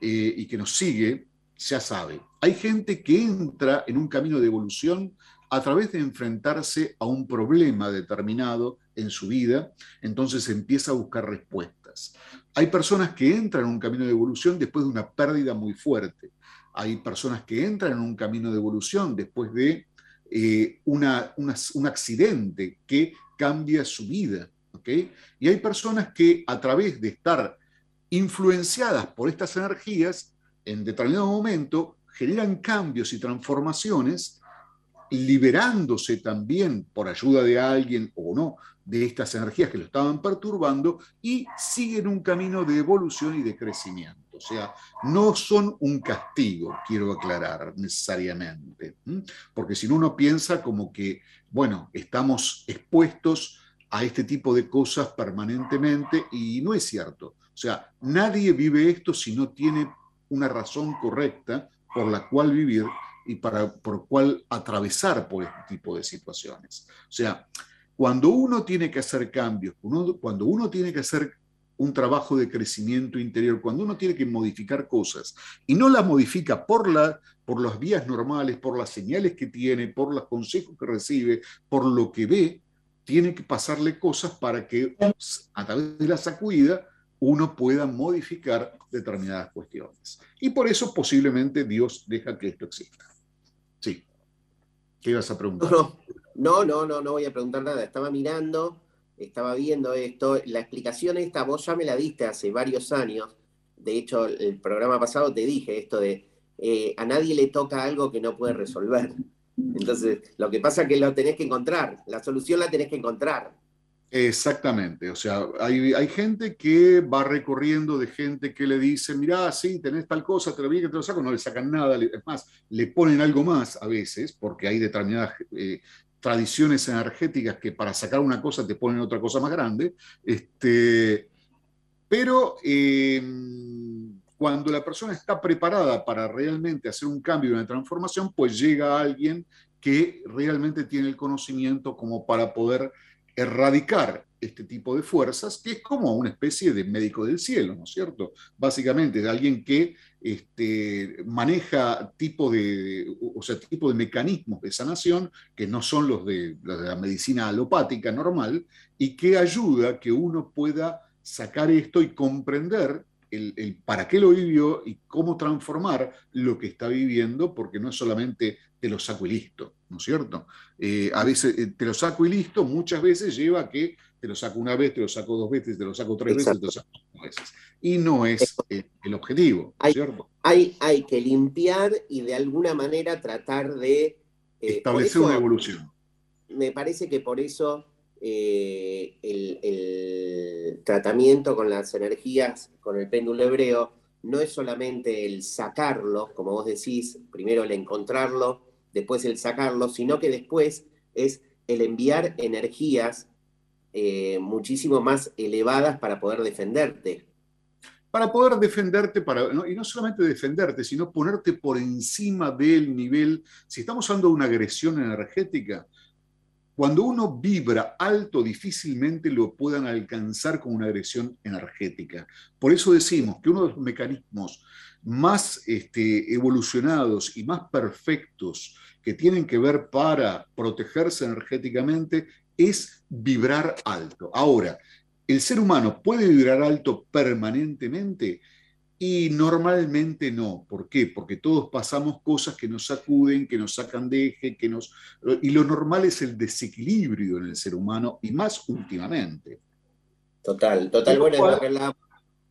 eh, y que nos sigue ya sabe. Hay gente que entra en un camino de evolución a través de enfrentarse a un problema determinado en su vida, entonces empieza a buscar respuestas. Hay personas que entran en un camino de evolución después de una pérdida muy fuerte. Hay personas que entran en un camino de evolución después de eh, un accidente que cambia su vida. Y hay personas que a través de estar influenciadas por estas energías, en determinado momento generan cambios y transformaciones, liberándose también por ayuda de alguien o no de estas energías que lo estaban perturbando y siguen un camino de evolución y de crecimiento. Sea, no son un castigo, quiero aclarar necesariamente, porque si no uno piensa como que, bueno, estamos expuestos a este tipo de cosas permanentemente y no es cierto. O sea, nadie vive esto si no tiene una razón correcta por la cual vivir y para, por cual atravesar por este tipo de situaciones. O sea, cuando uno tiene que hacer cambios, cuando uno tiene que hacer un trabajo de crecimiento interior, cuando uno tiene que modificar cosas y no las modifica por, por las vías normales, por las señales que tiene, por los consejos que recibe, por lo que ve, tiene que pasarle cosas para que a través de la sacudida uno pueda modificar determinadas cuestiones. Y por eso posiblemente Dios deja que esto exista. Sí. ¿Qué ibas a preguntar? No, no, no, no voy a preguntar nada. Estaba mirando, estaba viendo esto. La explicación esta vos ya me la diste hace varios años. De hecho, el programa pasado te dije esto de eh, a nadie le toca algo que no puede resolver. Entonces, lo que pasa es que lo tenés que encontrar. La solución la tenés que encontrar. Exactamente, o sea, hay, hay, gente que va recorriendo de gente que le dice, mirá, sí, tenés tal cosa, te lo vi que te lo saco, no le sacan nada, es más, le ponen algo más a veces, porque hay determinadas eh, tradiciones energéticas que para sacar una cosa te ponen otra cosa más grande, este, pero em, cuando la persona está preparada para realmente hacer un cambio y una transformación, pues llega alguien que realmente tiene el conocimiento como para poder erradicar este tipo de fuerzas, que es como una especie de médico del cielo, ¿no es cierto? Básicamente, de alguien que este, maneja tipo de, o sea, tipo de mecanismos de sanación que no son los de, la medicina alopática normal y que ayuda que uno pueda sacar esto y comprender el, para qué lo vivió y cómo transformar lo que está viviendo, porque no es solamente te lo saco y listo, ¿no es cierto? Eh, a veces eh, te lo saco y listo, muchas veces lleva a que te lo saco una vez, te lo saco dos veces, te lo saco tres veces, te lo saco cinco veces. Y no es el, objetivo, hay, ¿cierto? Hay, hay, que limpiar y de alguna manera tratar de... Eh, Establecer una evolución. Me parece que por eso eh, el, tratamiento con las energías, con el péndulo hebreo, no es solamente el sacarlo, como vos decís, primero el encontrarlo, después el sacarlo, sino que después es el enviar energías eh, muchísimo más elevadas para poder defenderte. Para poder defenderte, para, y no solamente defenderte, sino ponerte por encima del nivel, si estamos hablando de una agresión energética, cuando uno vibra alto, difícilmente lo puedan alcanzar con una agresión energética. Por eso decimos que uno de los mecanismos más este, evolucionados y más perfectos que tienen que ver para protegerse energéticamente es vibrar alto. Ahora, ¿el ser humano puede vibrar alto permanentemente? Y normalmente no. ¿Por qué? Porque todos pasamos cosas que nos sacuden, que nos sacan de eje, que nos... Y lo normal es el desequilibrio en el ser humano, y más últimamente. Total, total. Bueno,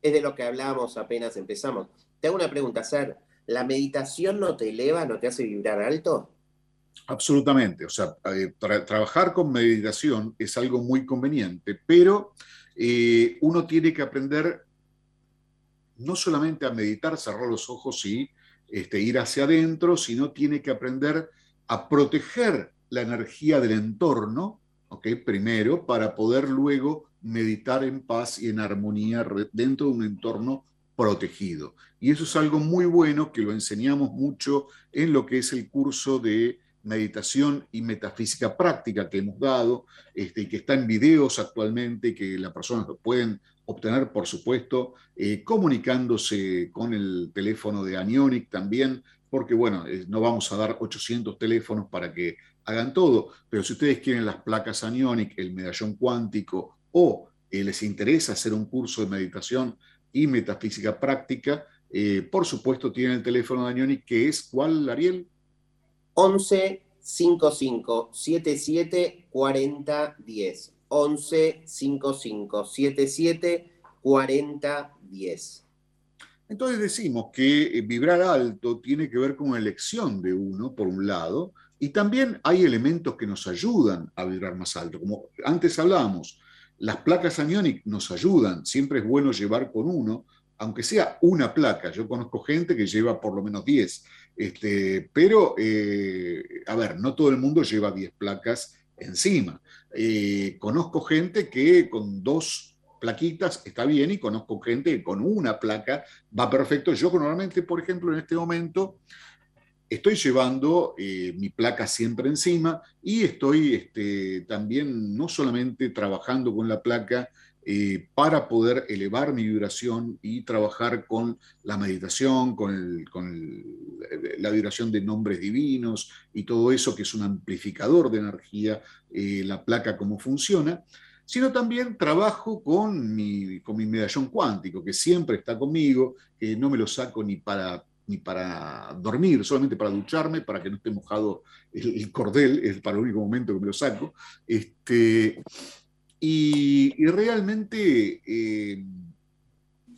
es, de lo que hablábamos apenas empezamos. Te hago una pregunta, Ser. ¿La meditación no te eleva, no te hace vibrar alto? Absolutamente. O sea, eh, trabajar con meditación es algo muy conveniente, pero eh, uno tiene que aprender no solamente a meditar, cerrar los ojos y este, ir hacia adentro, sino tiene que aprender a proteger la energía del entorno, primero, para poder luego meditar en paz y en armonía dentro de un entorno protegido. Y eso es algo muy bueno que lo enseñamos mucho en lo que es el curso de meditación y metafísica práctica que hemos dado este, que está en videos actualmente que las personas lo pueden obtener, por supuesto, eh, comunicándose con el teléfono de Anionic también, porque bueno, eh, no vamos a dar 800 teléfonos para que hagan todo, pero si ustedes quieren las placas Anionic, el medallón cuántico o eh, les interesa hacer un curso de meditación y metafísica práctica, por supuesto tienen el teléfono de Anionic, que es, ¿cuál, Ariel? 11 55 77 40 10. 11 55 77 40 10. Entonces decimos que eh, vibrar alto tiene que ver con una elección de uno, por un lado, y también hay elementos que nos ayudan a vibrar más alto. Como antes hablábamos, las placas anionic nos ayudan, siempre es bueno llevar con uno, aunque sea una placa. Yo conozco gente que lleva por lo menos 10, este, pero, eh, a ver, no todo el mundo lleva 10 placas encima. Eh, conozco gente que con dos plaquitas está bien y conozco gente que con una placa va perfecto. Yo normalmente, por ejemplo, en este momento estoy llevando eh, mi placa siempre encima y estoy este, también no solamente trabajando con la placa eh, para poder elevar mi vibración y trabajar con la meditación, con, la vibración de nombres divinos y todo eso que es un amplificador de energía, eh, la placa cómo funciona, sino también trabajo con mi, con mi medallón cuántico, que siempre está conmigo, que no me lo saco ni para ni para dormir, solamente para ducharme, para que no esté mojado el, cordel, es para el único momento que me lo saco. Este, y, realmente eh,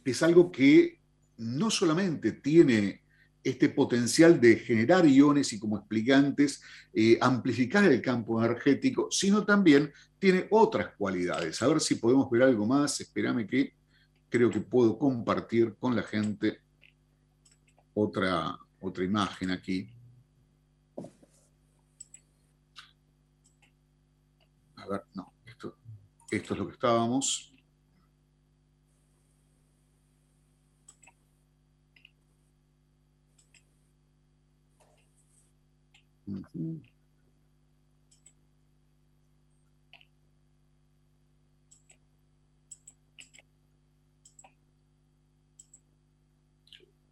es algo que no solamente tiene este potencial de generar iones y como explicantes, eh, amplificar el campo energético, sino también tiene otras cualidades. A ver si podemos ver algo más. Espérame que creo que puedo compartir con la gente otra, otra imagen aquí. A ver, no. Esto es lo que estábamos.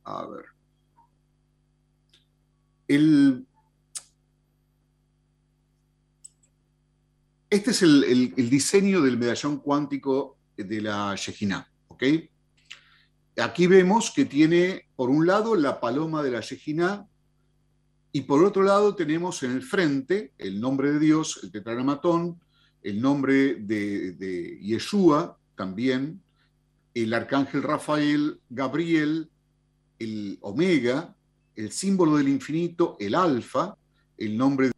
A ver. El, Este es el, diseño del medallón cuántico de la Yejiná. Aquí vemos que tiene, por un lado, la paloma de la Yejiná, y por otro lado tenemos en el frente el nombre de Dios, el tetragramatón, el nombre de, de Yeshua también, el arcángel Rafael, Gabriel, el Omega, el símbolo del infinito, el Alfa, el nombre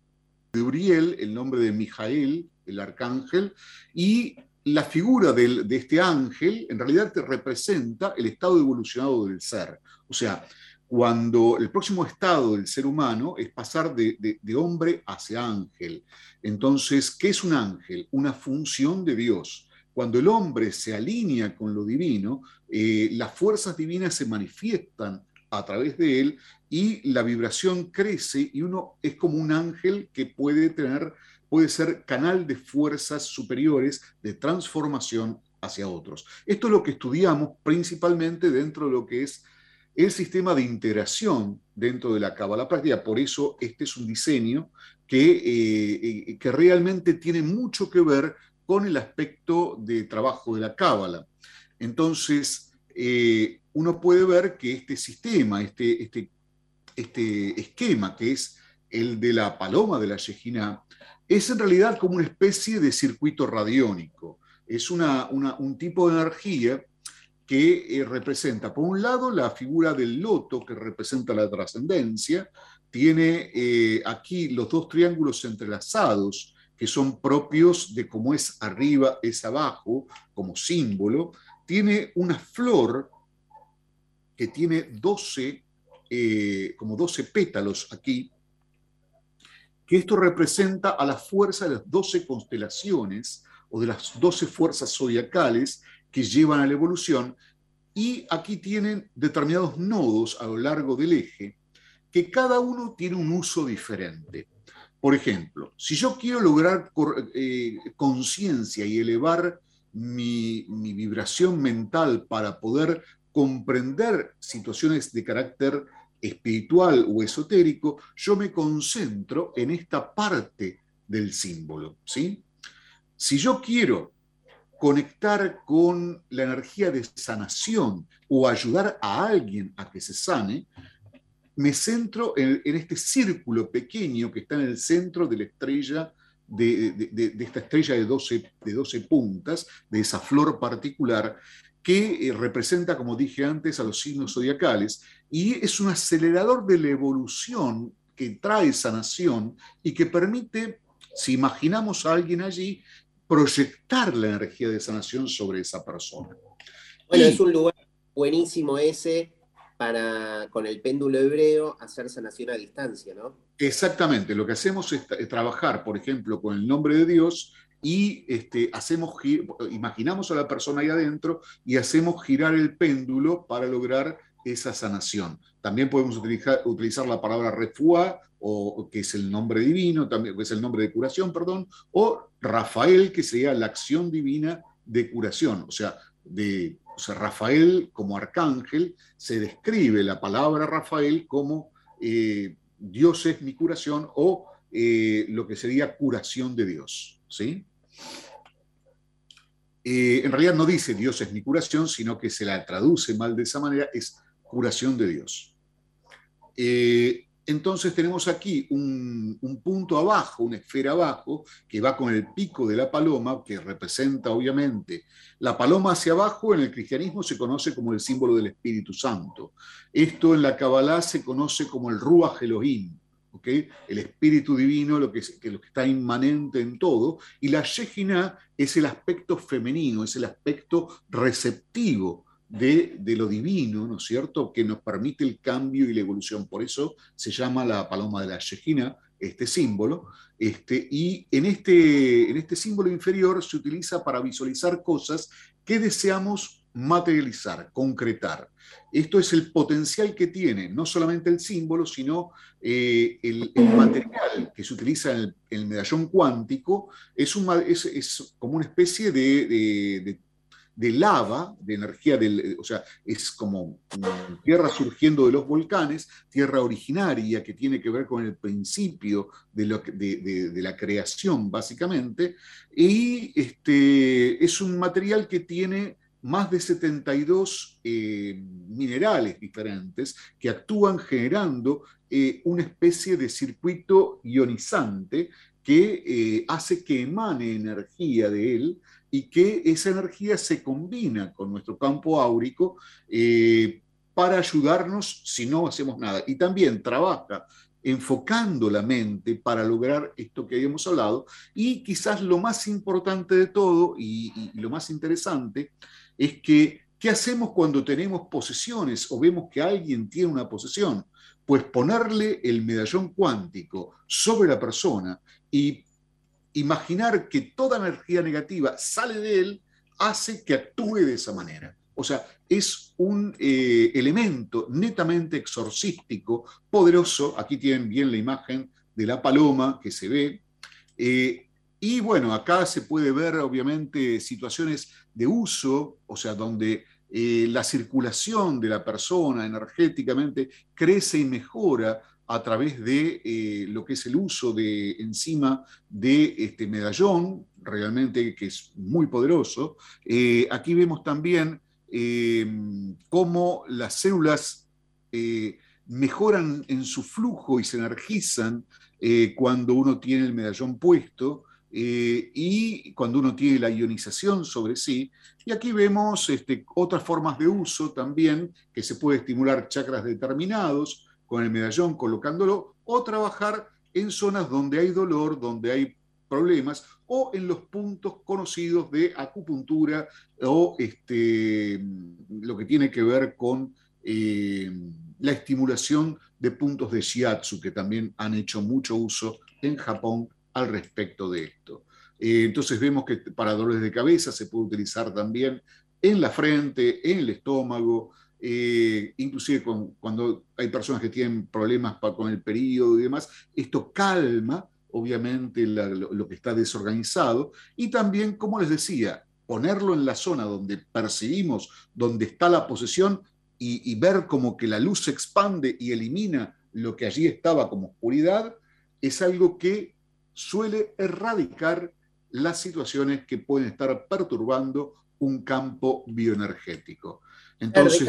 de Uriel, el nombre de Mijael, el arcángel, y la figura de este ángel en realidad te representa el estado evolucionado del ser. O sea, cuando el próximo estado del ser humano es pasar de, hombre hacia ángel. Entonces, ¿qué es un ángel? Una función de Dios. Cuando el hombre se alinea con lo divino, eh, las fuerzas divinas se manifiestan a través de él y la vibración crece y uno es como un ángel que puede tener puede ser canal de fuerzas superiores de transformación hacia otros. Esto es lo que estudiamos principalmente dentro de lo que es el sistema de integración dentro de la cábala práctica. Por eso este es un diseño que, eh, eh, que realmente tiene mucho que ver con el aspecto de trabajo de la cábala. Entonces, eh, uno puede ver que este sistema, este, este, este esquema que es el de la paloma de la Yejina, es en realidad como una especie de circuito radiónico. Es un tipo de energía que eh, representa, por un lado, la figura del loto, que representa la trascendencia, tiene eh, aquí los dos triángulos entrelazados, que son propios de cómo es arriba, es abajo, como símbolo, tiene una flor que tiene 12, eh, como 12 pétalos aquí, que esto representa a la fuerza de las 12 constelaciones o de las 12 fuerzas zodiacales que llevan a la evolución, y aquí tienen determinados nodos a lo largo del eje, que cada uno tiene un uso diferente. Por ejemplo, si yo quiero lograr eh, conciencia y elevar mi, mi vibración mental para poder comprender situaciones de carácter espiritual o esotérico, yo me concentro en esta parte del símbolo. ¿sí? Si yo quiero conectar con la energía de sanación o ayudar a alguien a que se sane, me centro en, este círculo pequeño que está en el centro de la estrella, de, esta estrella de 12, de 12 puntas, de esa flor particular, que eh, representa, como dije antes, a los signos zodiacales, y es un acelerador de la evolución que trae sanación y que permite, si imaginamos a alguien allí, proyectar la energía de sanación sobre esa persona. Bueno, es un lugar buenísimo ese para, con el péndulo hebreo, hacer sanación a distancia, ¿no? Exactamente, lo que hacemos es trabajar, por ejemplo, con el nombre de Dios y este, hacemos, imaginamos a la persona ahí adentro y hacemos girar el péndulo para lograr esa sanación. También podemos utilizar, utilizar la palabra refuá, o que es el nombre divino, también, que es el nombre de curación, perdón, o Rafael, que sería la acción divina de curación, o sea, de Rafael como arcángel, se describe la palabra Rafael como eh, Dios es mi curación o eh, lo que sería curación de Dios. ¿sí? Eh, en realidad no dice Dios es mi curación, sino que se la traduce mal de esa manera, es curación de Dios. Entonces tenemos aquí un, punto abajo, una esfera abajo, que va con el pico de la paloma, que representa obviamente la paloma hacia abajo, en el cristianismo se conoce como el símbolo del Espíritu Santo. Esto en la Kabbalah se conoce como el Ruach Elohim, el Espíritu Divino, lo que, lo que está inmanente en todo, y la Shejina es el aspecto femenino, es el aspecto receptivo de, lo divino, ¿no es cierto?, que nos permite el cambio y la evolución. Por eso se llama la paloma de la Shejina, este símbolo, este, y en este, en este símbolo inferior se utiliza para visualizar cosas que deseamos materializar, concretar. Esto es el potencial que tiene no solamente el símbolo, sino eh, el, material que se utiliza en el, medallón cuántico, es, un, es, como una especie de, de lava, de energía, del, o sea, es como tierra surgiendo de los volcanes, tierra originaria que tiene que ver con el principio de, lo, de, la creación, básicamente, y este, es un material que tiene más de 72 eh, minerales diferentes que actúan generando eh, una especie de circuito ionizante que eh, hace que emane energía de él y que esa energía se combina con nuestro campo áurico para ayudarnos si no hacemos nada. Y también trabaja enfocando la mente para lograr esto que habíamos hablado. Y quizás lo más importante de todo y lo más interesante es que, ¿qué hacemos cuando tenemos posesiones o vemos que alguien tiene una posesión? Pues ponerle el medallón cuántico sobre la persona y imaginar que toda energía negativa sale de él hace que actúe de esa manera. O sea, es un eh, elemento netamente exorcístico, poderoso. Aquí tienen bien la imagen de la paloma que se ve. Eh, y bueno, acá se puede ver obviamente situaciones de uso, o sea, donde eh, la circulación de la persona energéticamente crece y mejora a través de eh, lo que es el uso de enzima de este medallón, realmente que es muy poderoso. Eh, aquí vemos también eh, cómo las células mejoran en su flujo y se energizan cuando uno tiene el medallón puesto. Y cuando uno tiene la ionización sobre sí. Y aquí vemos este, otras formas de uso también, que se puede estimular chakras determinados, con el medallón colocándolo o trabajar en zonas donde hay dolor, donde hay problemas o en los puntos conocidos de acupuntura o este, lo que tiene que ver con eh, la estimulación de puntos de shiatsu, que también han hecho mucho uso en Japón al respecto de esto. Eh, entonces vemos que para dolores de cabeza se puede utilizar también en la frente, en el estómago, eh, inclusive cuando hay personas que tienen problemas con el periodo y demás, esto calma obviamente lo, que está desorganizado y también, como les decía, ponerlo en la zona donde percibimos, donde está la posesión y, y ver como que la luz se expande y elimina lo que allí estaba como oscuridad, es algo que suele erradicar las situaciones que pueden estar perturbando un campo bioenergético. Entonces,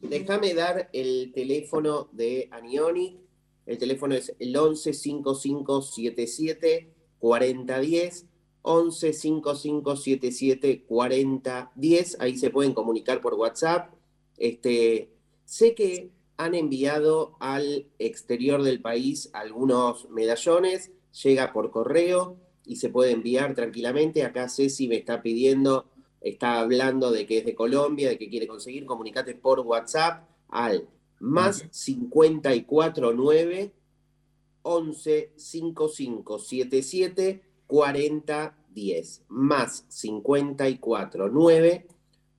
déjame, dar, el teléfono de Anioni. El teléfono es el 11 5577 4010. 11 5577 4010. Ahí se pueden comunicar por WhatsApp. Este, sé que han enviado al exterior del país algunos medallones. Llega por correo y se puede enviar tranquilamente. Acá Ceci me está pidiendo está hablando de que es de Colombia, de que quiere conseguir, comunicate por WhatsApp al más 549 11 55 77 40 10 más 54 9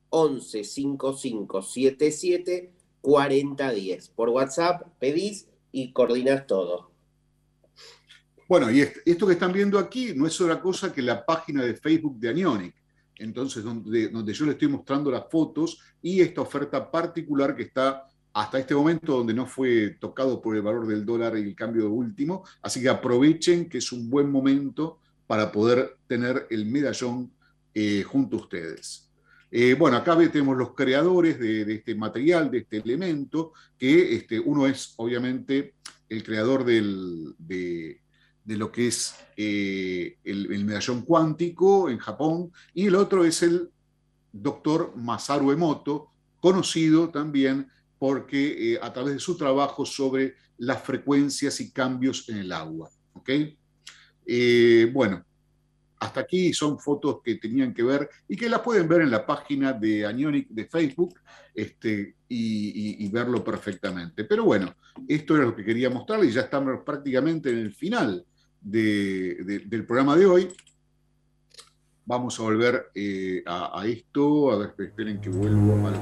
11 55 77 40 10 por WhatsApp pedís y coordinas todo. Bueno, y esto que están viendo aquí no es otra cosa que la página de Facebook de Anionic entonces donde, yo le estoy mostrando las fotos y esta oferta particular que está hasta este momento donde no fue tocado por el valor del dólar y el cambio último. Así que aprovechen que es un buen momento para poder tener el medallón eh, junto a ustedes. Eh, bueno, acá tenemos los creadores de, este material, de este elemento, que este, uno es obviamente el creador de, lo que es eh, el, medallón cuántico en Japón, y el otro es el doctor Masaru Emoto, conocido también porque eh, a través de su trabajo sobre las frecuencias y cambios en el agua. Eh, bueno, hasta aquí son fotos que tenían que ver y que las pueden ver en la página de Anionic de Facebook este, y, verlo perfectamente. Pero bueno, esto era lo que quería mostrarles y ya estamos prácticamente en el final del programa de hoy. Vamos a volver eh, a, esto, a ver, esperen que vuelvo al...